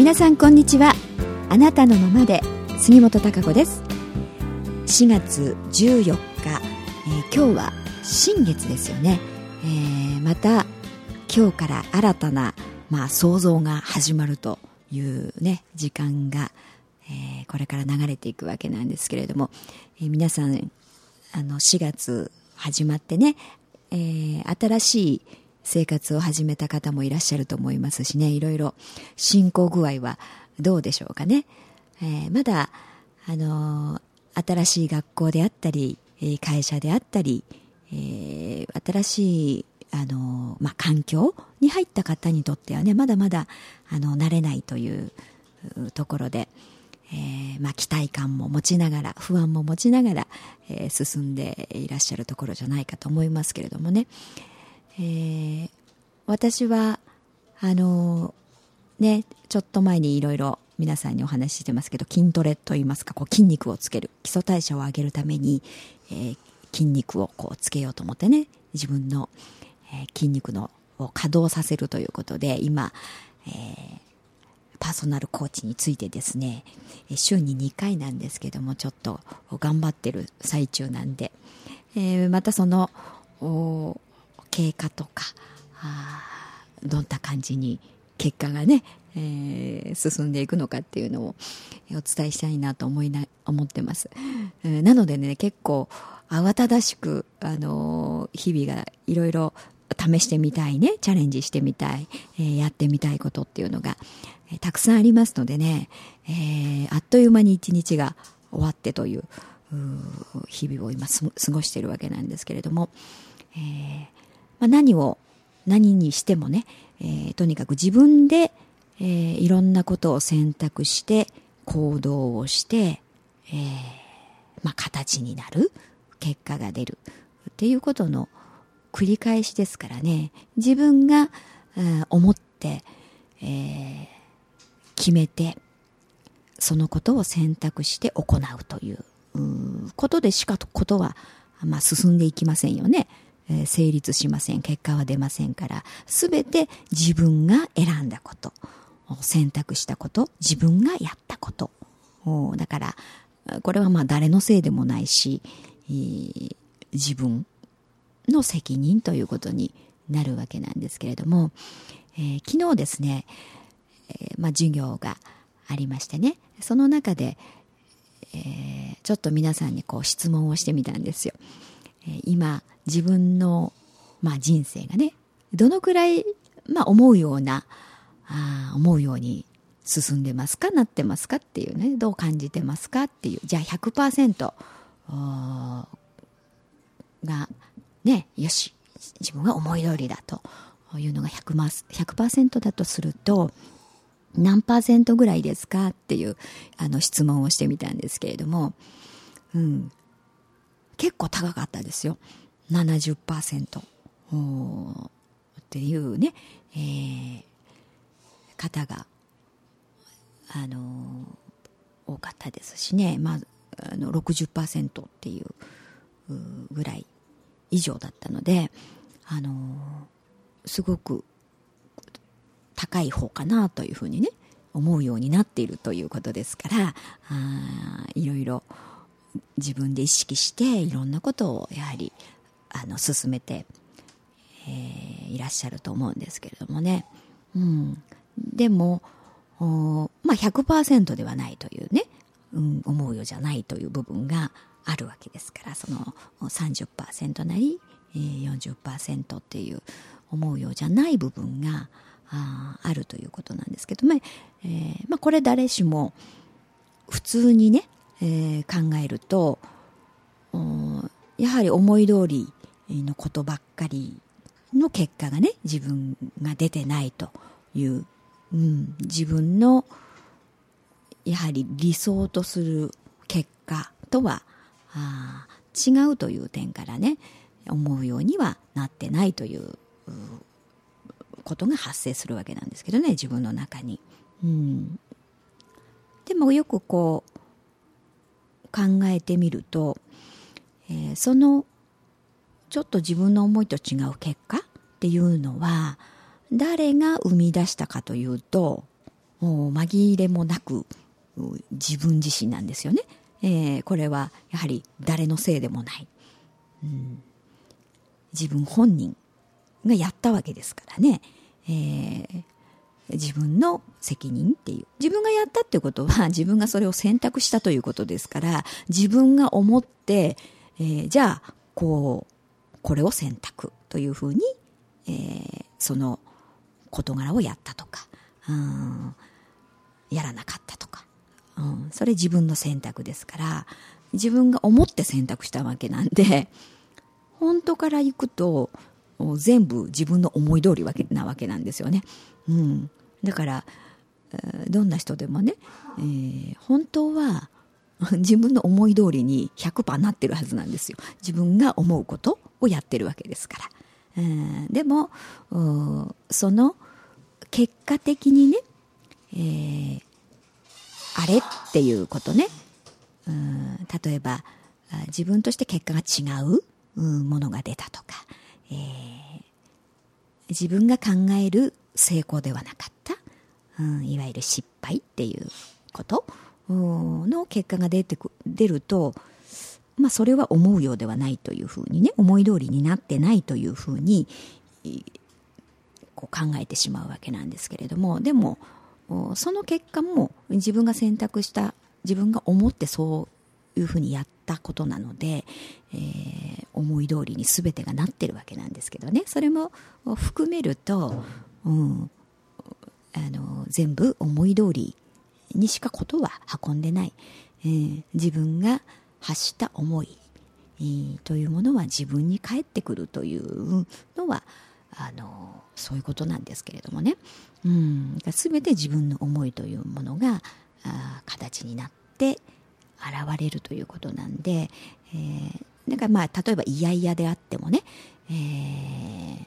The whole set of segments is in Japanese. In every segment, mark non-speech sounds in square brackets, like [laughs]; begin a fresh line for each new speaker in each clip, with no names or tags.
皆さんこんにちは。あなたのままで杉本孝子です。4月14日、えー、今日は新月ですよね、えー、また今日から新たな、まあ、想像が始まるというね時間が、えー、これから流れていくわけなんですけれども、えー、皆さんあの4月始まってね、えー、新しい生活を始めた方もいらっしゃると思いますしね。いろいろ進行具合はどうでしょうかね、えー、まだあの新しい学校であったり会社であったり、えー、新しいあの、まあ、環境に入った方にとってはねまだまだあの慣れないというところで、えーまあ、期待感も持ちながら不安も持ちながら、えー、進んでいらっしゃるところじゃないかと思いますけれどもね、えー、私はあのねちょっと前にいろいろ皆さんにお話ししてますけど筋トレといいますかこう筋肉をつける基礎代謝を上げるために、えー、筋肉をこうつけようと思ってね自分の、え、筋肉のを稼働させるということで今、え、パーソナルコーチについてですね週に2回なんですけどもちょっと頑張ってる最中なんで、え、またその経過とかどんな感じに結果がね、えー、進んでいくのかっていうのをお伝えしたいなと思いな思ってます、えー、なのでね結構慌ただしく、あのー、日々がいろいろ試してみたいねチャレンジしてみたい、えー、やってみたいことっていうのが、えー、たくさんありますのでね、えー、あっという間に一日が終わってという日々を今過ごしているわけなんですけれども、えーまあ、何を何にしてもね、えー、とにかく自分で、えー、いろんなことを選択して行動をして、えーまあ、形になる結果が出るっていうことの繰り返しですからね自分が、思って、えー、決めてそのことを選択して行うということでしかことは、まあ、進んでいきませんよね。え成立しません。結果は出ませんから。全て自分が選んだこと。選択したこと。自分がやったこと。だからこれはまあ誰のせいでもないし自分の責任ということになるわけなんですけれども、えー、昨日ですね、え、まあ、授業がありましてね。その中で、えー、ちょっと皆さんにこう質問をしてみたんですよ。今自分の、まあ、人生がねどのくらい、まあ、思うようなあ思うように進んでますかなってますかっていうねどう感じてますかっていうじゃあ100%がねよし自分が思い通りだというのが 100%, 100だとすると何パーセントぐらいですかっていうあの質問をしてみたんですけれども、うん、結構高かったですよ。70%っていうね、えー、方があの多かったですしね、まあ、あの60%っていうぐらい以上だったのであのすごく高い方かなというふうにね思うようになっているということですからあいろいろ自分で意識していろんなことをやはりあの進めて、えー、いらっしゃると思うんですけれどもね、うん、でもおまあ100%ではないというね、うん、思うようじゃないという部分があるわけですからその30%なりえー40%っていう思うようじゃない部分がああるということなんですけども、えーまあ、これ誰しも普通にねえー、考えるとやはり思い通りのことばっかりの結果がね自分が出てないという、うん、自分のやはり理想とする結果とはあ違うという点からね思うようにはなってないということが発生するわけなんですけどね自分の中に。うん、でもよくこう考えてみると、えー、そのちょっと自分の思いと違う結果っていうのは誰が生み出したかというともう紛れもなく自分自身なんですよね、えー、これはやはり誰のせいでもない、うん、自分本人がやったわけですからね、えー、自分の責任っていう自分がやったっていうことは [laughs] 自分がそれを選択したということですから自分が思って、えー、じゃあこうこれを選択というふうに、えー、その事柄をやったとか、うん、やらなかったとか、うん、それ自分の選択ですから自分が思って選択したわけなんで本当から行くと全部自分の思い通りなわけなんですよね。うん、だからどんな人でもね、えー、本当は [laughs] 自分の思い通りに100%なってるはずなんですよ。自分が思うことをやってるわけですから。うん、でも、その結果的にね、えー、あれっていうことね、例えば自分として結果が違う、ものが出たとか、えー、自分が考える成功ではなかった、うん、いわゆる失敗っていうこと。の結果が出てく出ると、まあ、それは思うようではないというふうにね思い通りになってないというふうにこう考えてしまうわけなんですけれども。でもその結果も自分が選択した自分が思ってそういうふうにやったことなので、えー、思い通りに全てがなってるわけなんですけどね。それも含めると、うん、あの全部思い通りにしかことは運んでない、えー、自分が発した思い、えー、というものは自分に返ってくるというのはあのそういうことなんですけれどもね、うん、全て自分の思いというものがあ形になって現れるということなんで、えー、だかまあ例えば嫌々であってもね、えー、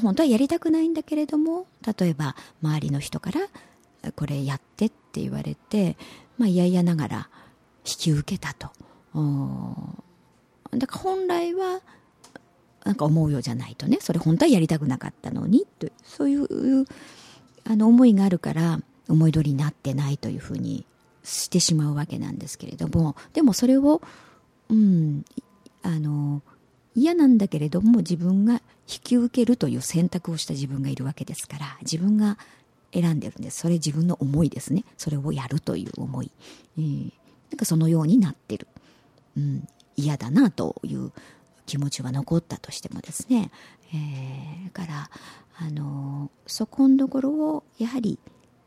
本当はやりたくないんだけれども例えば周りの人からこれやってって言われて、まあ、いやいやながら引き受けたと。だから本来はなんか思うようじゃないとね。それ本当はやりたくなかったのにとそういうあの思いがあるから思い通りになってないというふうにしてしまうわけなんですけれども。でもそれを、うん、あの嫌なんだけれども自分が引き受けるという選択をした自分がいるわけですから自分が選んでるんです。それ自分の思いですね。それをやるという思い、えー、なんかそのようになってる、うん、嫌だなという気持ちは残ったとしてもですね、えー、からあのそこのところをやはり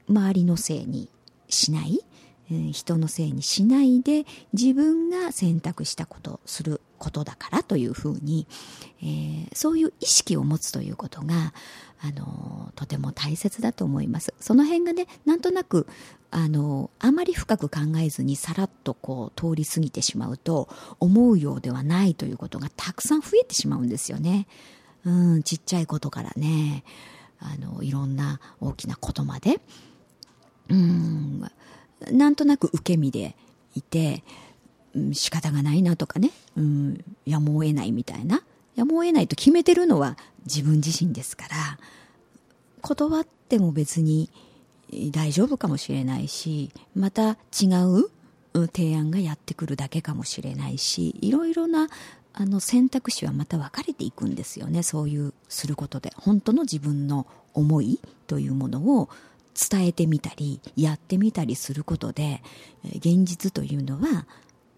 周りのせいにしない、えー、人のせいにしないで自分が選択したことする。ことだからというふうに、えー、そういう意識を持つということがあのとても大切だと思います。その辺がねなんとなくあのあまり深く考えずにさらっとこう通り過ぎてしまうと思うようではないということがたくさん増えてしまうんですよね。うん、ちっちゃいことからね。あのいろんな大きなことまで。うんなんとなく受け身でいて、仕方がないなとかね、うん、やむを得ないみたいな。やむを得ないと決めてるのは自分自身ですから。断っても別に大丈夫かもしれないしまた違う提案がやってくるだけかもしれないしいろいろなあの選択肢はまた分かれていくんですよね。そういうすることで。本当の自分の思いというものを伝えてみたりやってみたりすることで現実というのは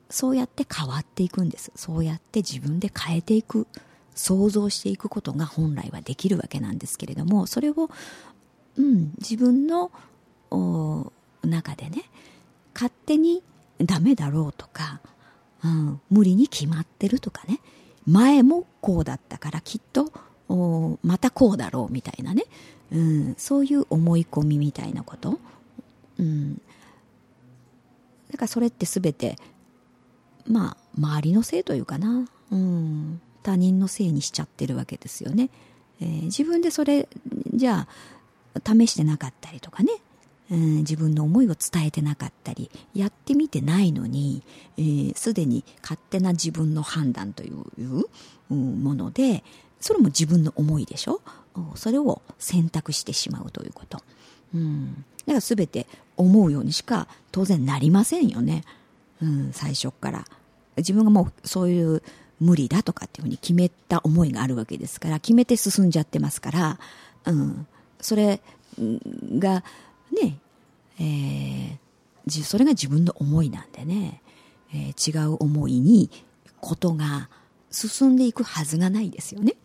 そうやって変わっていくんです。そうやって自分で変えていく想像していくことが本来はできるわけなんですけれどもそれを、うん、自分の中でね勝手にダメだろうとか、うん、無理に決まってるとかね前もこうだったからきっとまたこうだろうみたいなね、うん、そういう思い込みみたいなこと、うん、だからそれって全てまあ周りのせいというかな、うん、他人のせいにしちゃってるわけですよね、えー、自分でそれじゃあ試してなかったりとかね、うん、自分の思いを伝えてなかったりやってみてないのにすで、ー、に勝手な自分の判断という、うん、ものでそれも自分の思いでしょ？それを選択してしまうということ、うん、だから全て思うようにしか当然なりませんよね、うん、最初から。自分がもうそういう無理だとかっていうふうに決めた思いがあるわけですから。決めて進んじゃってますから、うん、それがね、えー、それが自分の思いなんでね、えー、違う思いにことが進んでいくはずがないですよね。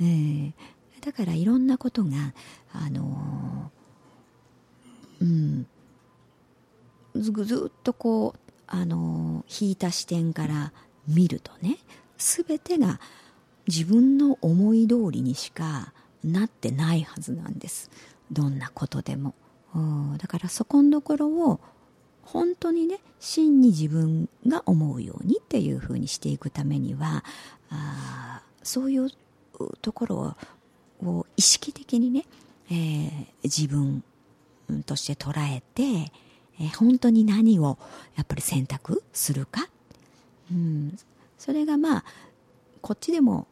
えー、だからいろんなことが、あのー、うん、ずずっとこう、あの、引いた視点から見るとね全てが自分の思い通りにしかなってないはずなんです。どんなことでも。だからそこのところを本当にね真に自分が思うようにっていうふうにしていくためにはあそういうところを意識的にね、えー、自分として捉えて、えー、本当に何をやっぱり選択するか、うん、それがまあこっちでも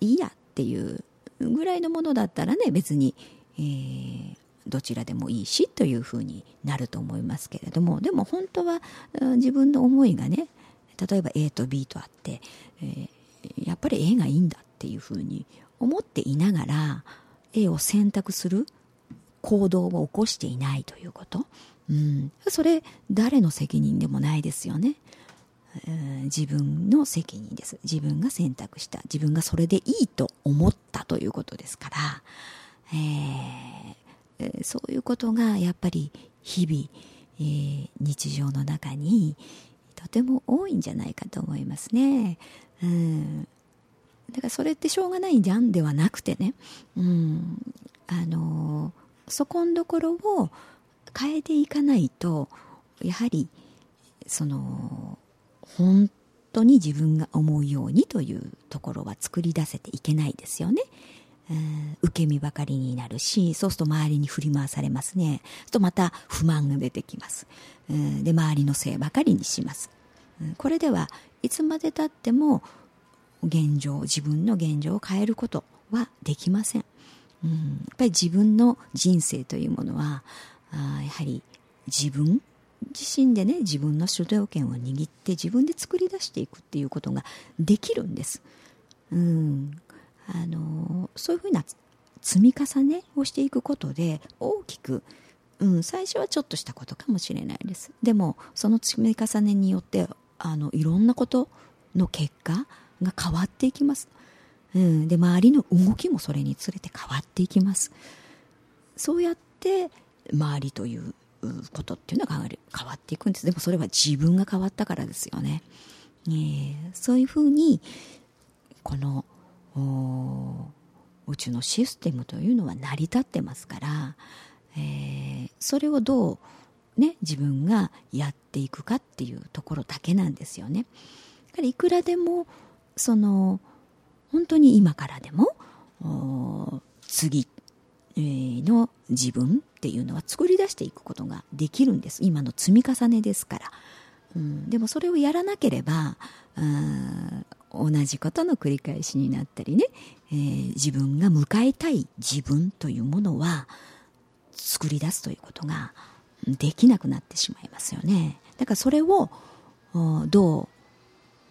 いいやっていうぐらいのものだったらね別に、えー、どちらでもいいしというふうになると思いますけれどもでも本当は自分の思いがね例えば A と B とあって、えー、やっぱり A がいいんだっていうふうに思っていながら A を選択する行動を起こしていないということ、うん、それ誰の責任でもないですよね。自分の責任です。自分が選択した。自分がそれでいいと思ったということですから、えー、そういうことがやっぱり日々、えー、日常の中にとても多いんじゃないかと思いますね。うん、だからそれってしょうがないじゃんではなくてね、うん、あのそこんところを変えていかないとやはりその本当に自分が思うようにというところは作り出せていけないですよね。受け身ばかりになるしそうすると周りに振り回されますね。とまた不満が出てきます、で周りのせいばかりにします、これではいつまでたっても現状自分の現状を変えることはできません、うん、やっぱり自分の人生というものはあやはり自分？自身でね自分の主導権を握って自分で作り出していくっていうことができるんです。うん、あのそういうふうな積み重ねをしていくことで大きく、うん、最初はちょっとしたことかもしれないです。でもその積み重ねによってあのいろんなことの結果が変わっていきます、うん、で周りの動きもそれにつれて変わっていきます。そうやって周りということっていうのが変わっていくんですでもそれは自分が変わったからですよね、えー、そういうふうにこの宇宙のシステムというのは成り立ってますから、えー、それをどう、ね、自分がやっていくかっていうところだけなんですよね。だからいくらでもその本当に今からでも次の自分っていうのは作り出していくことができるんです。今の積み重ねですから、うん、でもそれをやらなければ同じことの繰り返しになったりね、えー、自分が迎えたい自分というものは作り出すということができなくなってしまいますよね。だからそれをど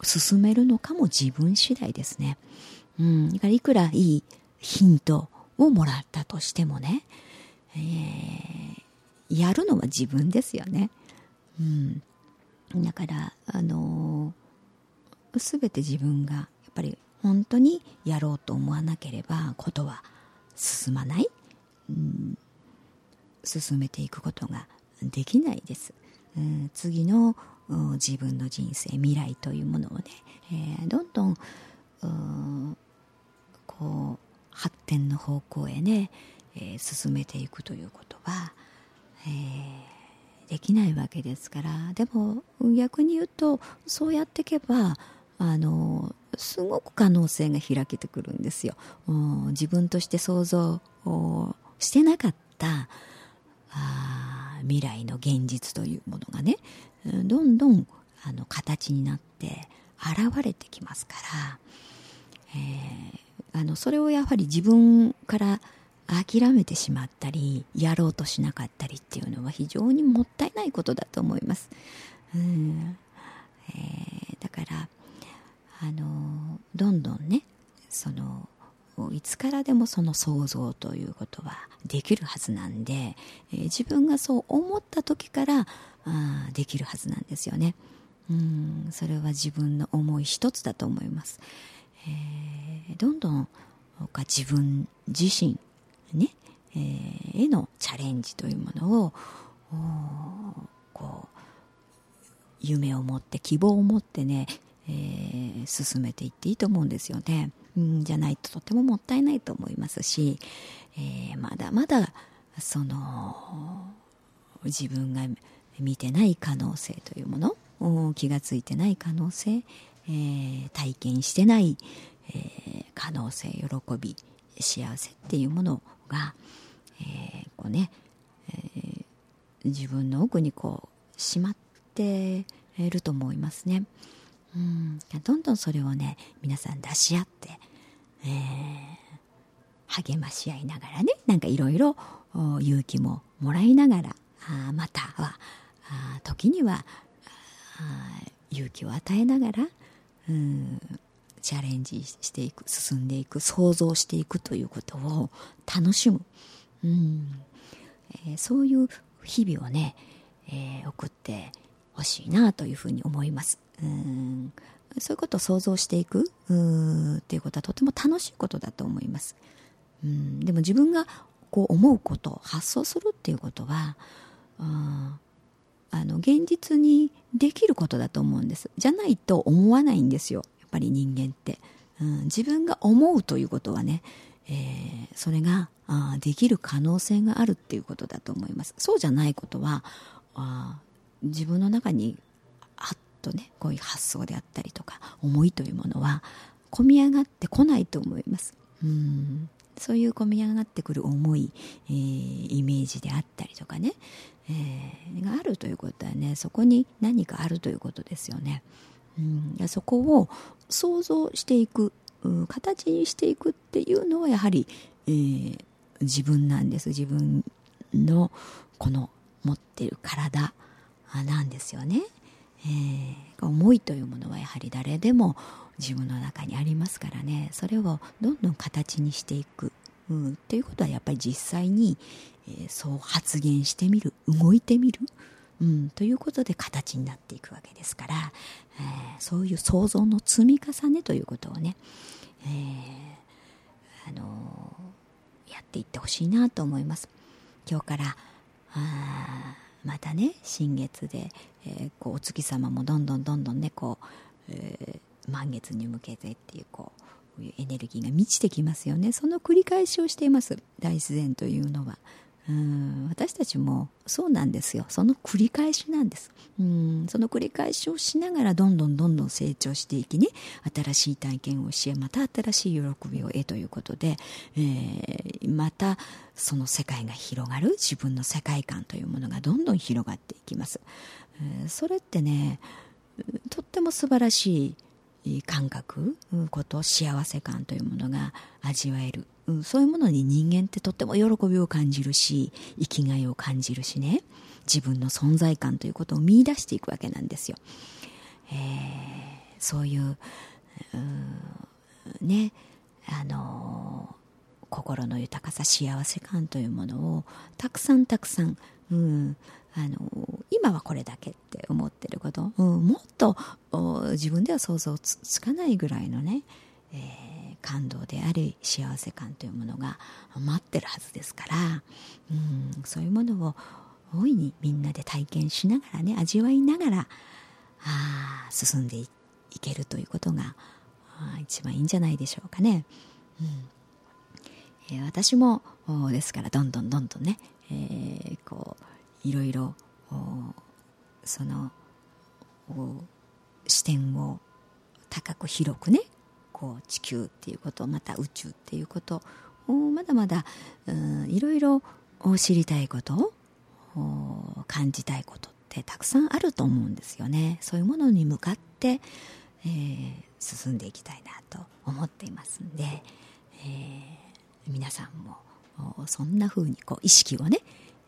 う進めるのかも自分次第ですね、うん、だからいくらいいヒントをもらったとしてもね、えー、やるのは自分ですよね。うん、だから、あのー、全て自分がやっぱり本当にやろうと思わなければことは進まない、うん、進めていくことができないです。うん、次の自分の人生未来というものをね、えー、どんどんこう発展の方向へね、進めていくということは、えー、できないわけですからでも逆に言うとそうやっていけばあのすごく可能性が開けてくるんですよ。自分として想像してなかったあ未来の現実というものがねどんどんあの形になって現れてきますから、えーあのそれをやはり自分から諦めてしまったりやろうとしなかったりっていうのは非常にもったいないことだと思います。うんえー、だからあのどんどんねそのいつからでもその想像ということはできるはずなんで、えー、自分がそう思った時からあできるはずなんですよね。うんそれは自分の思い一つだと思います。えー、どんどん自分自身ね、えー、へのチャレンジというものをこう夢を持って希望を持ってね、えー、進めていっていいと思うんですよね。じゃないととてももったいないと思いますし、えー、まだまだその自分が見てない可能性というもの気がついてない可能性、えー、体験してない、えー、可能性喜び幸せっていうものが、えー、こうね、え自分の奥にこうしまっていると思いますね。うんどんどんそれをね皆さん出し合って、えー、励まし合いながらねなんかいろいろ勇気ももらいながらあまたはあ時には勇気を与えながらうんチャレンジしていく進んでいく想像していくということを楽しむ、うん。えー、そういう日々をね、えー、送ってほしいなというふうに思います。うん。そういうことを想像していくうっていうことはとても楽しいことだと思います。うん。でも自分がこう思うこと発想するっていうことはああの現実にできることだと思うんです。じゃないと思わないんですよ。ぱり人間って、うん、自分が思うということはね、えー、それがあできる可能性があるっていうことだと思います。そうじゃないことはあ自分の中にはっとねこういう発想であったりとか思いというものは込み上がってこないと思います。うんそういう込み上がってくる思い、えー、イメージであったりとかね、えー、があるということはねそこに何かあるということですよね。うん、そこを想像していく、形にしていくっていうのはやはり、えー、自分なんです。自分のこの持ってる体なんですよね。えー、思いというものはやはり誰でも自分の中にありますからね。それをどんどん形にしていく、うん、っていうことはやっぱり実際に、えー、そう発言してみる動いてみる、うん、ということで形になっていくわけですから、えー、そういう想像の積み重ねということをね、えー、あのやっていってほしいなと思います。今日からあまたね新月で、えー、こうお月様もどんどんどんどんねこう、えー、満月に向けてっていうこうエネルギーが満ちてきますよね。その繰り返しをしています。大自然というのは。うん私たちもそうなんですよ。その繰り返しなんです。うんその繰り返しをしながらどんどんどんどん成長していきね新しい体験をしまた新しい喜びを得ということで、えー、またその世界が広がる自分の世界観というものがどんどん広がっていきます、えー、それってねとっても素晴らしい感覚こと幸せ感というものが味わえるうん、そういうものに人間ってとっても喜びを感じるし生きがいを感じるしね自分の存在感ということを見出していくわけなんですよ。えー、そういうねあの心の豊かさ幸せ感というものをたくさんたくさん、うん、あの今はこれだけって思ってること、うん、もっと自分では想像つかないぐらいのね、えー感動であり幸せ感というものが待ってるはずですからうんそういうものを大いにみんなで体験しながらね味わいながらあ進んでいけるということが一番いいんじゃないでしょうかね。うんえ、私もですからどんどんどんどんね、えー、こういろいろその視点を高く広くねこう地球っていうことまた宇宙っていうことまだまだいろいろ知りたいこと感じたいことってたくさんあると思うんですよね。そういうものに向かって、えー、進んでいきたいなと思っていますんで、えー、皆さんもそんな風にこう意識をね、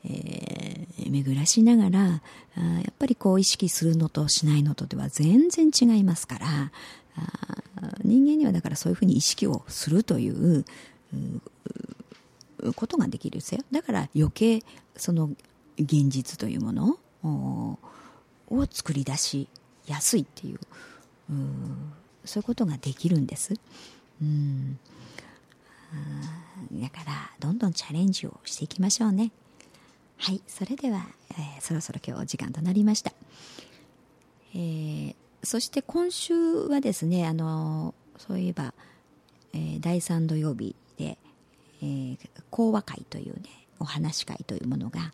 えー、巡らしながらあやっぱりこう意識するのとしないのとでは全然違いますからあ人間にはだからそういうふうに意識をするということができるんですよ。だから余計その現実というものを作り出しやすいっていうそういうことができるんです。うん。だからどんどんチャレンジをしていきましょうね。はいそれでは、えー、そろそろ今日お時間となりました、えー、そして今週はですねあのそういえば、えー、第3土曜日で、えー、講話会というねお話会というものが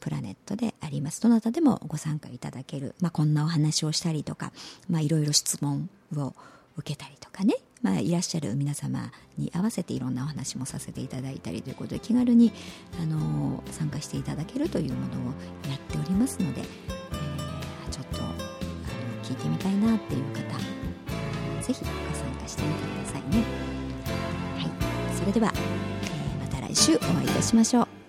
プラネットであります。どなたでもご参加いただける、まあ、こんなお話をしたりとか、まあ、いろいろ質問を受けたりとかね、まあ、いらっしゃる皆様に合わせていろんなお話もさせていただいたりということで気軽に、あの、参加していただけるというものをやっておりますので、えー、ちょっとあの聞いてみたいなっていう方ぜひご参加してみてくださいね。はい、それでは、えー、また来週お会いいたしましょう。